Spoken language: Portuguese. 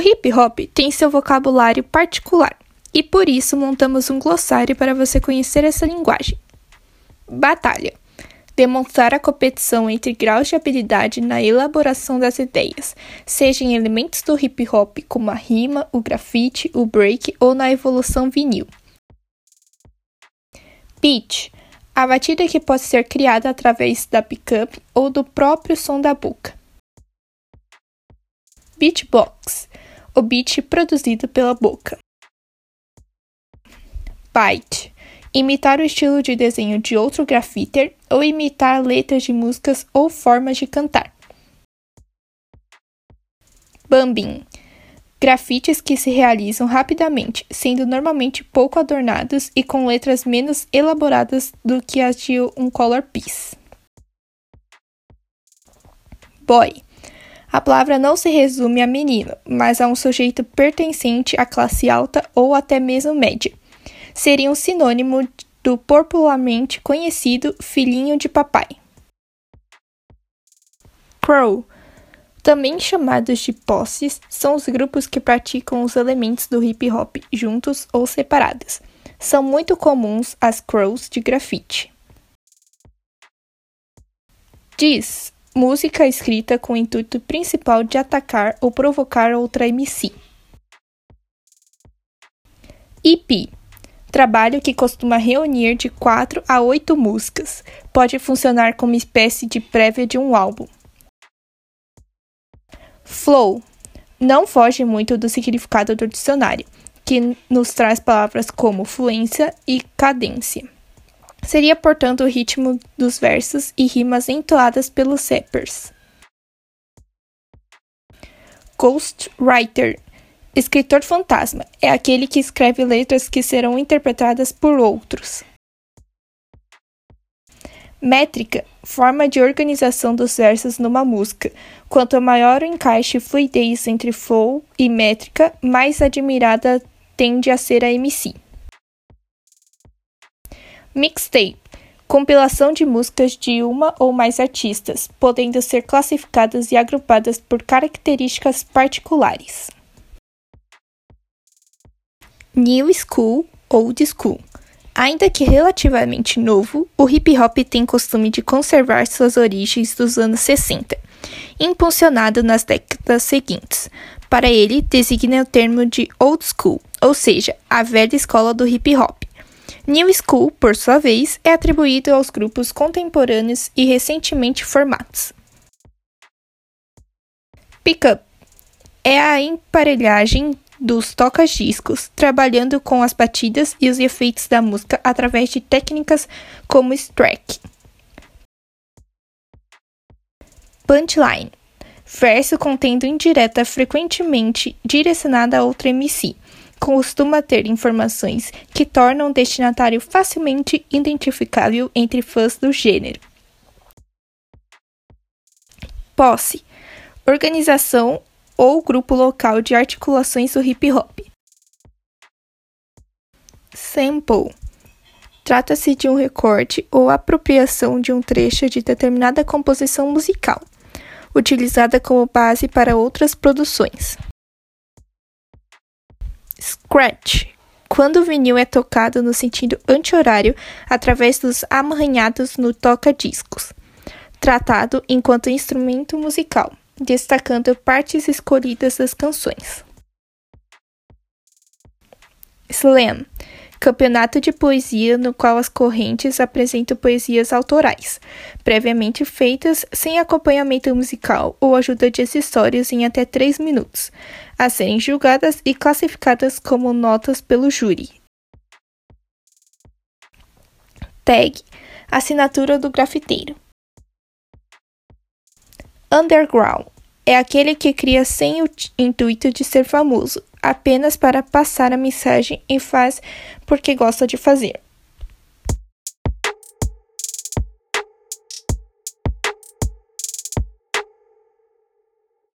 O hip hop tem seu vocabulário particular e por isso montamos um glossário para você conhecer essa linguagem. Batalha demonstrar a competição entre graus de habilidade na elaboração das ideias, seja em elementos do hip hop como a rima, o grafite, o break ou na evolução vinil. Beat a batida que pode ser criada através da pickup ou do próprio som da boca. Beatbox o beat produzido pela boca. Bite imitar o estilo de desenho de outro grafiter ou imitar letras de músicas ou formas de cantar. Bumbing grafites que se realizam rapidamente, sendo normalmente pouco adornados e com letras menos elaboradas do que as de um color piece. Boy a palavra não se resume a menino, mas a um sujeito pertencente à classe alta ou até mesmo média seria um sinônimo do popularmente conhecido filhinho de papai. Crow, também chamados de posses, são os grupos que praticam os elementos do hip hop juntos ou separados. São muito comuns as crows de grafite. Diz, música escrita com o intuito principal de atacar ou provocar outra MC. EP trabalho que costuma reunir de 4 a 8 músicas. Pode funcionar como espécie de prévia de um álbum. Flow não foge muito do significado do dicionário, que nos traz palavras como fluência e cadência. Seria, portanto, o ritmo dos versos e rimas entoadas pelos rappers. Ghostwriter Escritor fantasma é aquele que escreve letras que serão interpretadas por outros. Métrica forma de organização dos versos numa música. Quanto maior o encaixe e fluidez entre flow e métrica, mais admirada tende a ser a MC. Mixtape compilação de músicas de uma ou mais artistas, podendo ser classificadas e agrupadas por características particulares. New School, Old School. Ainda que relativamente novo, o hip hop tem costume de conservar suas origens dos anos 60, impulsionado nas décadas seguintes. Para ele, designa o termo de old school, ou seja, a velha escola do hip hop. New School, por sua vez, é atribuído aos grupos contemporâneos e recentemente formados. Pickup é a emparelhagem dos toca-discos, trabalhando com as batidas e os efeitos da música através de técnicas como strack. Punchline verso contendo indireta frequentemente direcionada a outra MC. Costuma ter informações que tornam o destinatário facilmente identificável entre fãs do gênero. Posse organização ou grupo local de articulações do hip hop. Sample trata-se de um recorte ou apropriação de um trecho de determinada composição musical, utilizada como base para outras produções. Scratch. Quando o vinil é tocado no sentido anti-horário através dos amarranhados no toca-discos, tratado enquanto instrumento musical destacando partes escolhidas das canções. Slam campeonato de poesia no qual as correntes apresentam poesias autorais, previamente feitas sem acompanhamento musical ou ajuda de acessórios em até 3 minutos, a serem julgadas e classificadas como notas pelo júri. Tag assinatura do grafiteiro. Underground é aquele que cria sem o intuito de ser famoso, apenas para passar a mensagem e faz porque gosta de fazer.